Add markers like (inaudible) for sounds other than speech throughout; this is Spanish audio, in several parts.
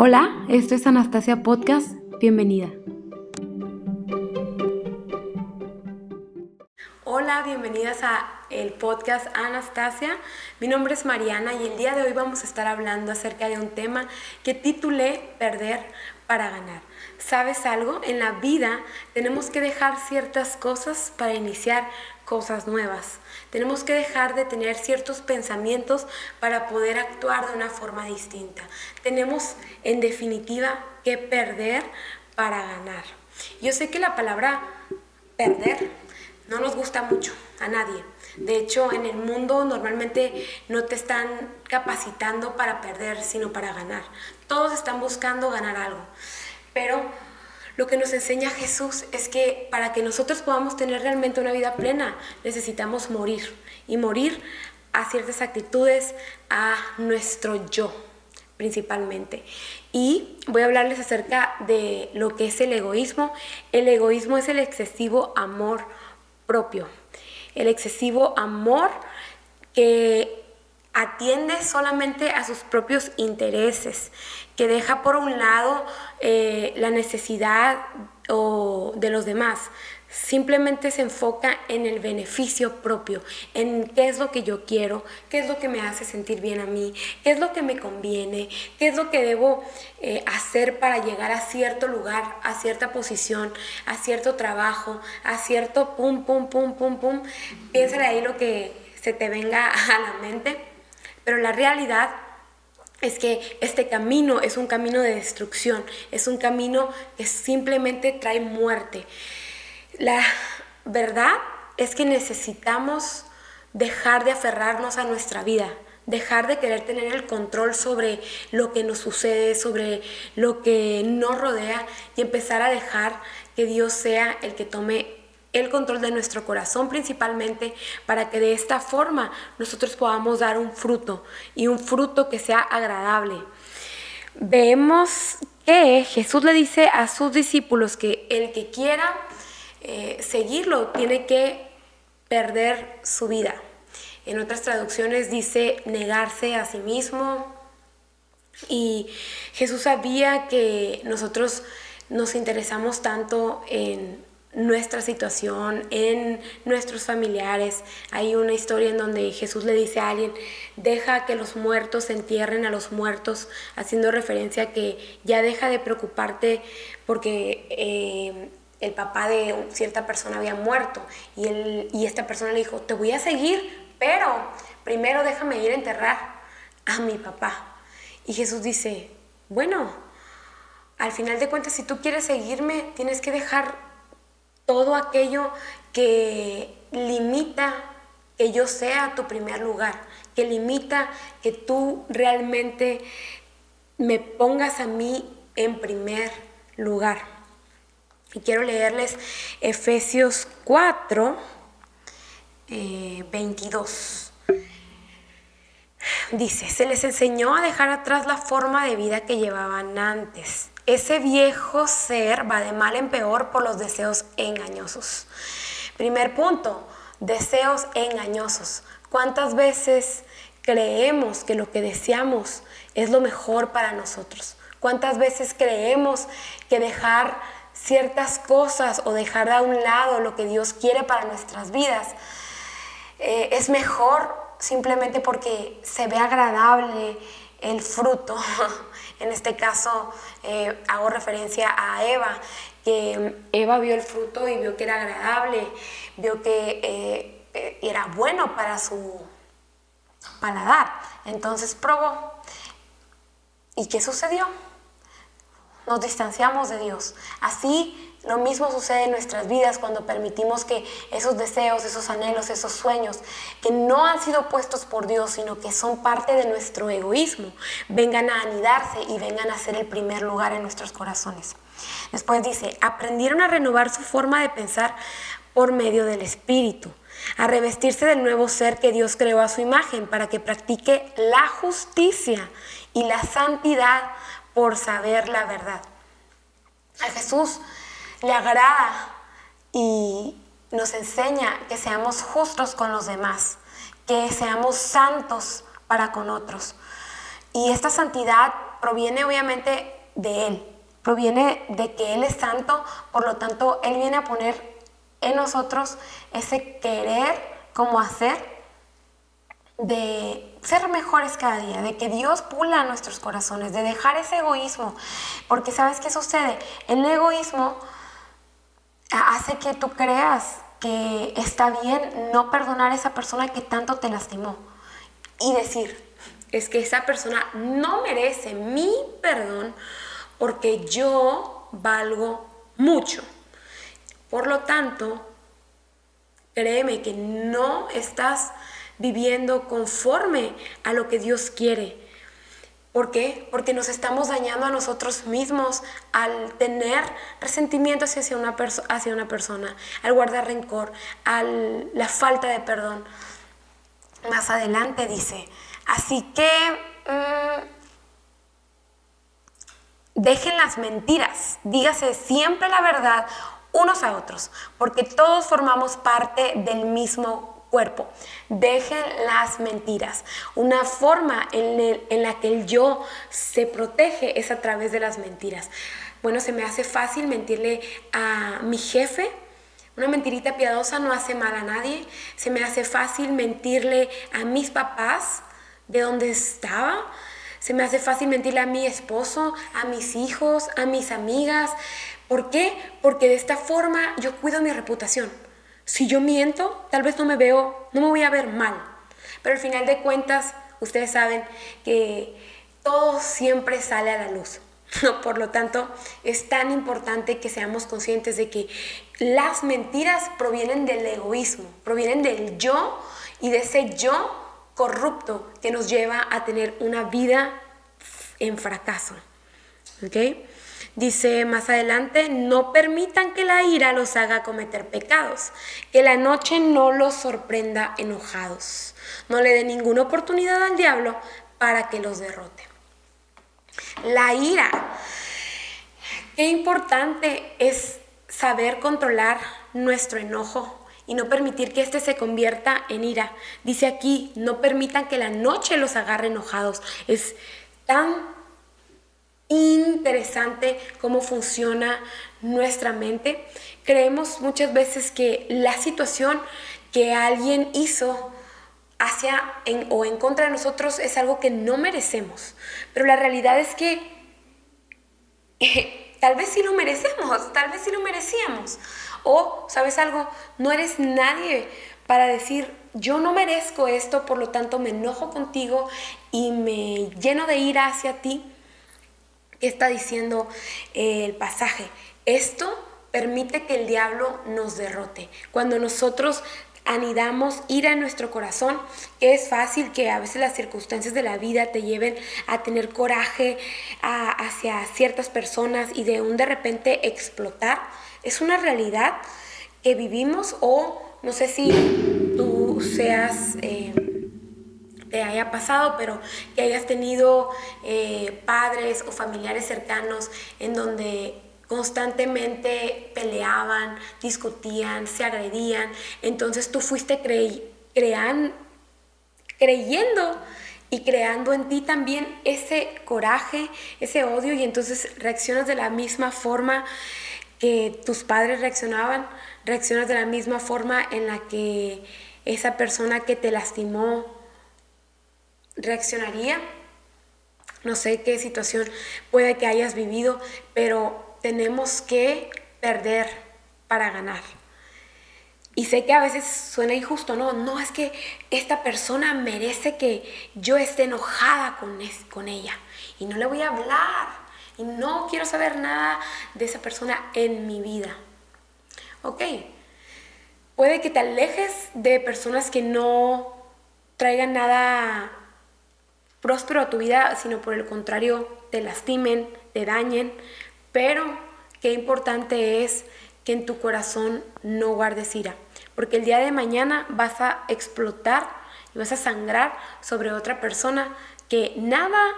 Hola, esto es Anastasia Podcast, bienvenida. Hola, bienvenidas a el podcast Anastasia. Mi nombre es Mariana y el día de hoy vamos a estar hablando acerca de un tema que titulé Perder para ganar. ¿Sabes algo? En la vida tenemos que dejar ciertas cosas para iniciar cosas nuevas. Tenemos que dejar de tener ciertos pensamientos para poder actuar de una forma distinta. Tenemos, en definitiva, que perder para ganar. Yo sé que la palabra perder no nos gusta mucho a nadie. De hecho, en el mundo normalmente no te están capacitando para perder, sino para ganar. Todos están buscando ganar algo. Pero lo que nos enseña Jesús es que para que nosotros podamos tener realmente una vida plena, necesitamos morir. Y morir a ciertas actitudes, a nuestro yo principalmente. Y voy a hablarles acerca de lo que es el egoísmo. El egoísmo es el excesivo amor propio. El excesivo amor que atiende solamente a sus propios intereses, que deja por un lado eh, la necesidad o de los demás, simplemente se enfoca en el beneficio propio, en qué es lo que yo quiero, qué es lo que me hace sentir bien a mí, qué es lo que me conviene, qué es lo que debo eh, hacer para llegar a cierto lugar, a cierta posición, a cierto trabajo, a cierto pum, pum, pum, pum, pum. Piénsale ahí lo que se te venga a la mente pero la realidad es que este camino es un camino de destrucción, es un camino que simplemente trae muerte. La verdad es que necesitamos dejar de aferrarnos a nuestra vida, dejar de querer tener el control sobre lo que nos sucede, sobre lo que nos rodea y empezar a dejar que Dios sea el que tome el control de nuestro corazón principalmente para que de esta forma nosotros podamos dar un fruto y un fruto que sea agradable. Vemos que Jesús le dice a sus discípulos que el que quiera eh, seguirlo tiene que perder su vida. En otras traducciones dice negarse a sí mismo. Y Jesús sabía que nosotros nos interesamos tanto en nuestra situación, en nuestros familiares. Hay una historia en donde Jesús le dice a alguien, deja que los muertos entierren a los muertos, haciendo referencia a que ya deja de preocuparte porque eh, el papá de cierta persona había muerto y, él, y esta persona le dijo, te voy a seguir, pero primero déjame ir a enterrar a mi papá. Y Jesús dice, bueno, al final de cuentas, si tú quieres seguirme, tienes que dejar todo aquello que limita que yo sea tu primer lugar, que limita que tú realmente me pongas a mí en primer lugar. Y quiero leerles Efesios 4, 22. Eh, Dice, se les enseñó a dejar atrás la forma de vida que llevaban antes ese viejo ser va de mal en peor por los deseos engañosos. Primer punto, deseos engañosos. ¿Cuántas veces creemos que lo que deseamos es lo mejor para nosotros? ¿Cuántas veces creemos que dejar ciertas cosas o dejar a un lado lo que Dios quiere para nuestras vidas eh, es mejor simplemente porque se ve agradable el fruto (laughs) En este caso eh, hago referencia a Eva, que Eva vio el fruto y vio que era agradable, vio que eh, eh, era bueno para su paladar. Entonces probó. ¿Y qué sucedió? Nos distanciamos de Dios. Así lo mismo sucede en nuestras vidas cuando permitimos que esos deseos, esos anhelos, esos sueños, que no han sido puestos por Dios, sino que son parte de nuestro egoísmo, vengan a anidarse y vengan a ser el primer lugar en nuestros corazones. Después dice, aprendieron a renovar su forma de pensar por medio del Espíritu, a revestirse del nuevo ser que Dios creó a su imagen para que practique la justicia y la santidad por saber la verdad. A Jesús le agrada y nos enseña que seamos justos con los demás, que seamos santos para con otros. Y esta santidad proviene obviamente de Él, proviene de que Él es santo, por lo tanto Él viene a poner en nosotros ese querer como hacer de ser mejores cada día, de que Dios pula nuestros corazones, de dejar ese egoísmo. Porque sabes qué sucede? El egoísmo hace que tú creas que está bien no perdonar a esa persona que tanto te lastimó. Y decir, es que esa persona no merece mi perdón porque yo valgo mucho. Por lo tanto, créeme que no estás viviendo conforme a lo que Dios quiere. ¿Por qué? Porque nos estamos dañando a nosotros mismos al tener resentimiento hacia una, hacia una persona, al guardar rencor, a la falta de perdón. Más adelante dice, así que mm, dejen las mentiras, dígase siempre la verdad unos a otros, porque todos formamos parte del mismo cuerpo. Dejen las mentiras. Una forma en, la que el yo se protege es a través de las mentiras. Bueno, se me hace fácil mentirle a mi jefe. Una mentirita piadosa no hace mal a nadie. Se me hace fácil mentirle a mis papás de dónde estaba. Se me hace fácil mentirle a mi esposo, a mis hijos, a mis amigas. ¿Por qué? Porque de esta forma yo cuido mi reputación. Si yo miento, tal vez no me veo, no me voy a ver mal. Pero al final de cuentas, ustedes saben que todo siempre sale a la luz. (laughs) Por lo tanto, es tan importante que seamos conscientes de que las mentiras provienen del egoísmo, provienen del yo y de ese yo corrupto que nos lleva a tener una vida en fracaso. ¿Ok? Dice más adelante, no permitan que la ira los haga cometer pecados, que la noche no los sorprenda enojados. No le dé ninguna oportunidad al diablo para que los derrote. La ira. Qué importante es saber controlar nuestro enojo y no permitir que éste se convierta en ira. Dice aquí, no permitan que la noche los agarre enojados. Es tan interesante cómo funciona nuestra mente. Creemos muchas veces que la situación que alguien hizo hacia o en contra de nosotros es algo que no merecemos. Pero la realidad es que (laughs) tal vez sí lo merecemos, tal vez sí lo merecíamos. O, ¿sabes algo? No eres nadie para decir, yo no merezco esto, por lo tanto me enojo contigo y me lleno de ira hacia ti ¿Qué está diciendo eh, el pasaje? Esto permite que el diablo nos derrote. Cuando nosotros anidamos ira en nuestro corazón, es fácil que a veces las circunstancias de la vida te lleven a tener coraje hacia ciertas personas y de un de repente explotar. Es una realidad que vivimos o no sé si tú seas... Eh, te haya pasado, pero que hayas tenido eh, padres o familiares cercanos en donde constantemente peleaban, discutían, se agredían. Entonces tú fuiste creyendo y creando en ti también ese coraje, ese odio y entonces reaccionas de la misma forma que tus padres reaccionaban, reaccionas de la misma forma en la que esa persona que te lastimó reaccionaría. No sé qué situación puede que hayas vivido, pero tenemos que perder para ganar. Y sé que a veces suena injusto, no, no es que esta persona merece que yo esté enojada con, con ella y no le voy a hablar y no quiero saber nada de esa persona en mi vida. Ok, puede que te alejes de personas que no traigan nada próspero a tu vida, sino por el contrario, te lastimen, te dañen, pero qué importante es que en tu corazón no guardes ira, porque el día de mañana vas a explotar y vas a sangrar sobre otra persona que nada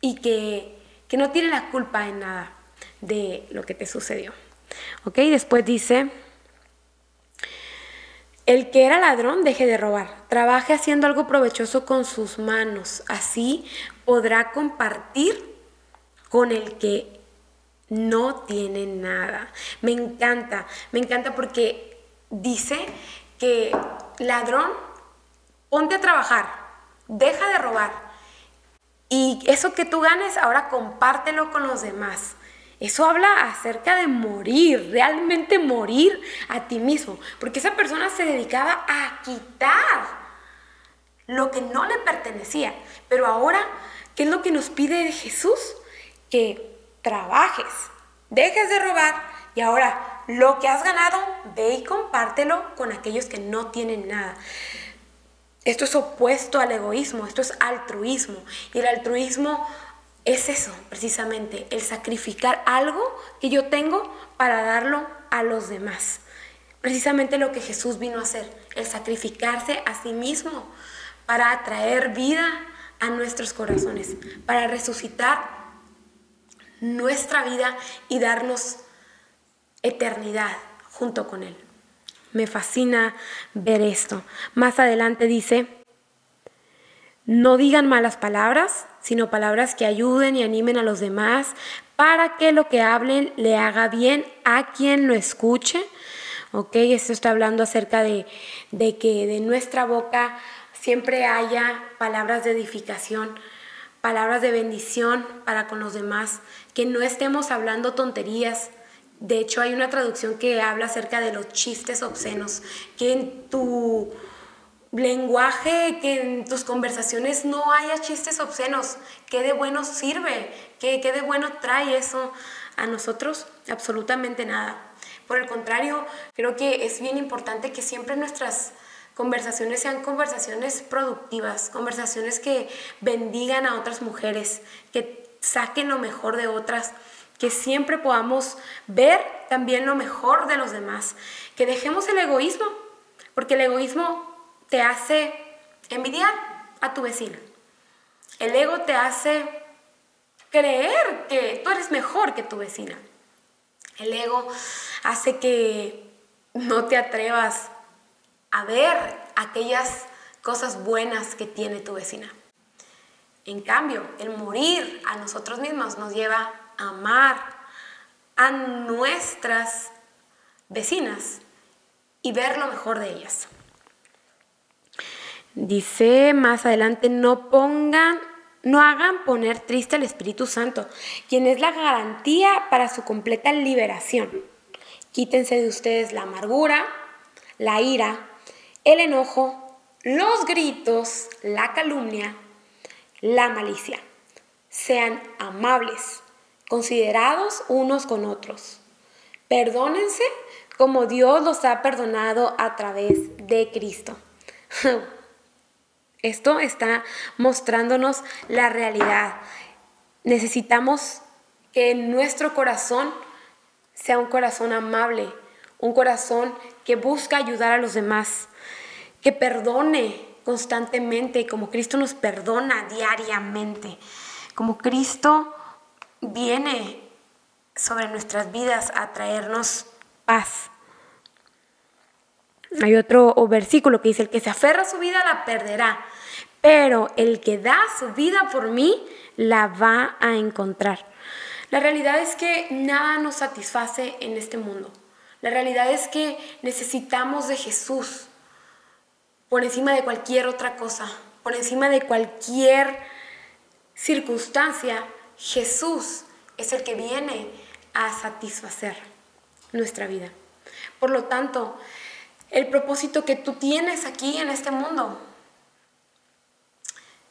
y que, que no tiene la culpa en nada de lo que te sucedió. ¿Ok? Después dice... El que era ladrón deje de robar, trabaje haciendo algo provechoso con sus manos, así podrá compartir con el que no tiene nada. Me encanta, me encanta porque dice que ladrón, ponte a trabajar, deja de robar. Y eso que tú ganes, ahora compártelo con los demás. Eso habla acerca de morir, realmente morir a ti mismo, porque esa persona se dedicaba a quitar lo que no le pertenecía. Pero ahora, ¿qué es lo que nos pide Jesús? Que trabajes, dejes de robar y ahora lo que has ganado, ve y compártelo con aquellos que no tienen nada. Esto es opuesto al egoísmo, esto es altruismo. Y el altruismo es eso, precisamente, el sacrificar algo que yo tengo para darlo a los demás. Precisamente lo que Jesús vino a hacer, el sacrificarse a sí mismo para traer vida a nuestros corazones, para resucitar nuestra vida y darnos eternidad junto con Él. Me fascina ver esto. Más adelante dice, no digan malas palabras, sino palabras que ayuden y animen a los demás para que lo que hablen le haga bien a quien lo escuche. ¿Ok? Esto está hablando acerca de, de que de nuestra boca siempre haya palabras de edificación, palabras de bendición para con los demás, que no estemos hablando tonterías. De hecho, hay una traducción que habla acerca de los chistes obscenos, que en tu lenguaje, que en tus conversaciones no haya chistes obscenos. ¿Qué de bueno sirve? ¿Qué, qué de bueno trae eso a nosotros? Absolutamente nada. Por el contrario, creo que es bien importante que siempre nuestras conversaciones sean conversaciones productivas, conversaciones que bendigan a otras mujeres, que saquen lo mejor de otras, que siempre podamos ver también lo mejor de los demás, que dejemos el egoísmo, porque el egoísmo te hace envidiar a tu vecina. El ego te hace creer que tú eres mejor que tu vecina. El ego hace que no te atrevas a ver aquellas cosas buenas que tiene tu vecina. En cambio, el morir a nosotros mismos nos lleva a amar a nuestras vecinas y ver lo mejor de ellas. Dice más adelante, no pongan, no hagan poner triste al Espíritu Santo, quien es la garantía para su completa liberación. Quítense de ustedes la amargura, la ira, el enojo, los gritos, la calumnia, la malicia. Sean amables, considerados unos con otros. Perdónense como Dios los ha perdonado a través de Cristo. (laughs) Esto está mostrándonos la realidad. Necesitamos que nuestro corazón sea un corazón amable, un corazón que busca ayudar a los demás, que perdone constantemente, como Cristo nos perdona diariamente, como Cristo viene sobre nuestras vidas a traernos paz. Hay otro versículo que dice, el que se aferra a su vida la perderá, pero el que da su vida por mí la va a encontrar. La realidad es que nada nos satisface en este mundo. La realidad es que necesitamos de Jesús por encima de cualquier otra cosa, por encima de cualquier circunstancia. Jesús es el que viene a satisfacer nuestra vida. Por lo tanto, el propósito que tú tienes aquí en este mundo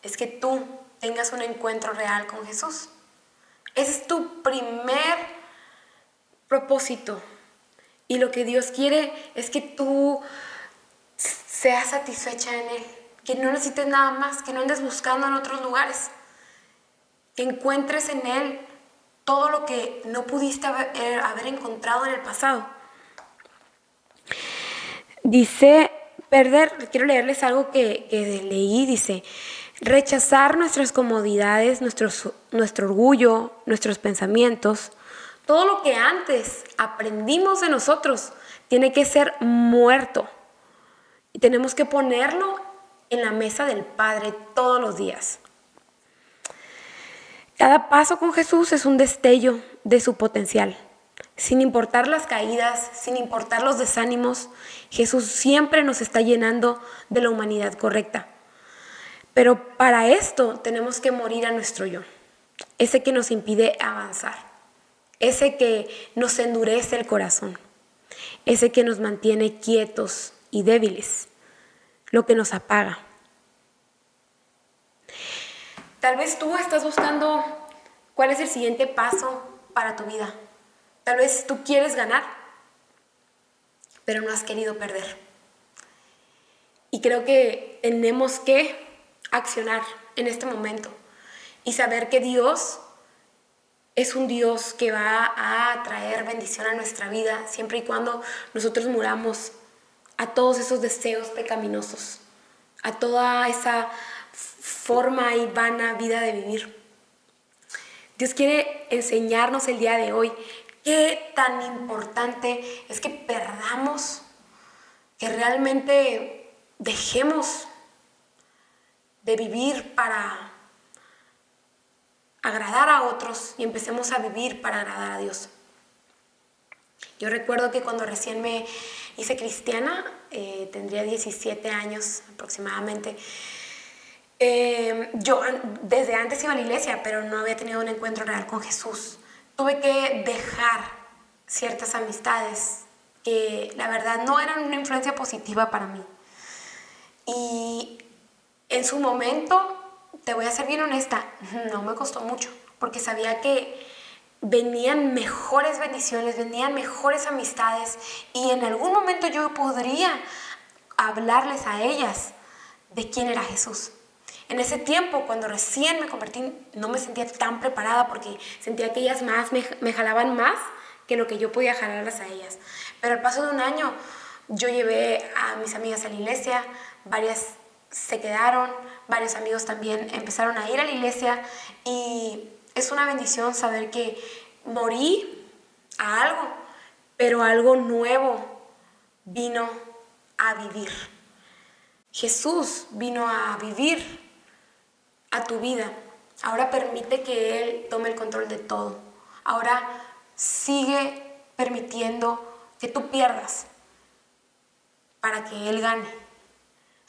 es que tú tengas un encuentro real con Jesús. Ese es tu primer propósito. Y lo que Dios quiere es que tú seas satisfecha en Él, que no necesites nada más, que no andes buscando en otros lugares, que encuentres en Él todo lo que no pudiste haber, eh, encontrado en el pasado. Dice, perder, quiero leerles algo que, leí, dice, rechazar nuestras comodidades, nuestro orgullo, nuestros pensamientos, todo lo que antes aprendimos de nosotros tiene que ser muerto. Y tenemos que ponerlo en la mesa del Padre todos los días. Cada paso con Jesús es un destello de su potencial. Sin importar las caídas, sin importar los desánimos, Jesús siempre nos está llenando de la humanidad correcta. Pero para esto tenemos que morir a nuestro yo, ese que nos impide avanzar, ese que nos endurece el corazón, ese que nos mantiene quietos y débiles, lo que nos apaga. Tal vez tú estás buscando cuál es el siguiente paso para tu vida. Tal vez tú quieres ganar, pero no has querido perder. Y creo que tenemos que accionar en este momento y saber que Dios es un Dios que va a traer bendición a nuestra vida siempre y cuando nosotros muramos a todos esos deseos pecaminosos, a toda esa forma y vana vida de vivir. Dios quiere enseñarnos el día de hoy qué tan importante es que perdamos, que realmente dejemos de vivir para agradar a otros y empecemos a vivir para agradar a Dios. Yo recuerdo que cuando recién me hice cristiana, eh, tendría 17 años aproximadamente, eh, yo desde antes iba a la iglesia, pero no había tenido un encuentro real con Jesús. Tuve que dejar ciertas amistades que la verdad no eran una influencia positiva para mí. En su momento, te voy a ser bien honesta, no me costó mucho, porque sabía que venían mejores bendiciones, venían mejores amistades y en algún momento yo podría hablarles a ellas de quién era Jesús. En ese tiempo, cuando recién me convertí, no me sentía tan preparada porque sentía que ellas más me jalaban más que lo que yo podía jalarlas a ellas. Pero al paso de un año, yo llevé a mis amigas a la iglesia, varias se quedaron, varios amigos también empezaron a ir a la iglesia y es una bendición saber que morí a algo, pero algo nuevo vino a vivir. Jesús vino a vivir a tu vida. Ahora permite que Él tome el control de todo. Ahora sigue permitiendo que tú pierdas para que Él gane.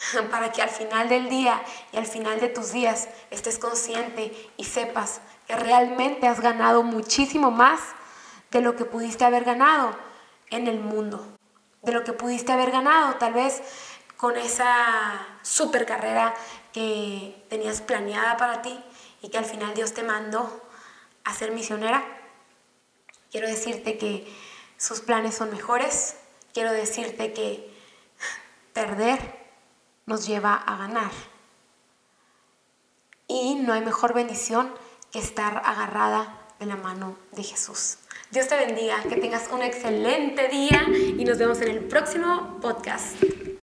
(laughs) para que al final del día y al final de tus días estés consciente y sepas que realmente has ganado muchísimo más de lo que pudiste haber ganado en el mundo, de lo que pudiste haber ganado tal vez con esa super carrera que tenías planeada para ti y que al final Dios te mandó a ser misionera. Quiero decirte que sus planes son mejores, quiero decirte que perder nos lleva a ganar. Y no hay mejor bendición que estar agarrada en la mano de Jesús. Dios te bendiga, que tengas un excelente día y nos vemos en el próximo podcast.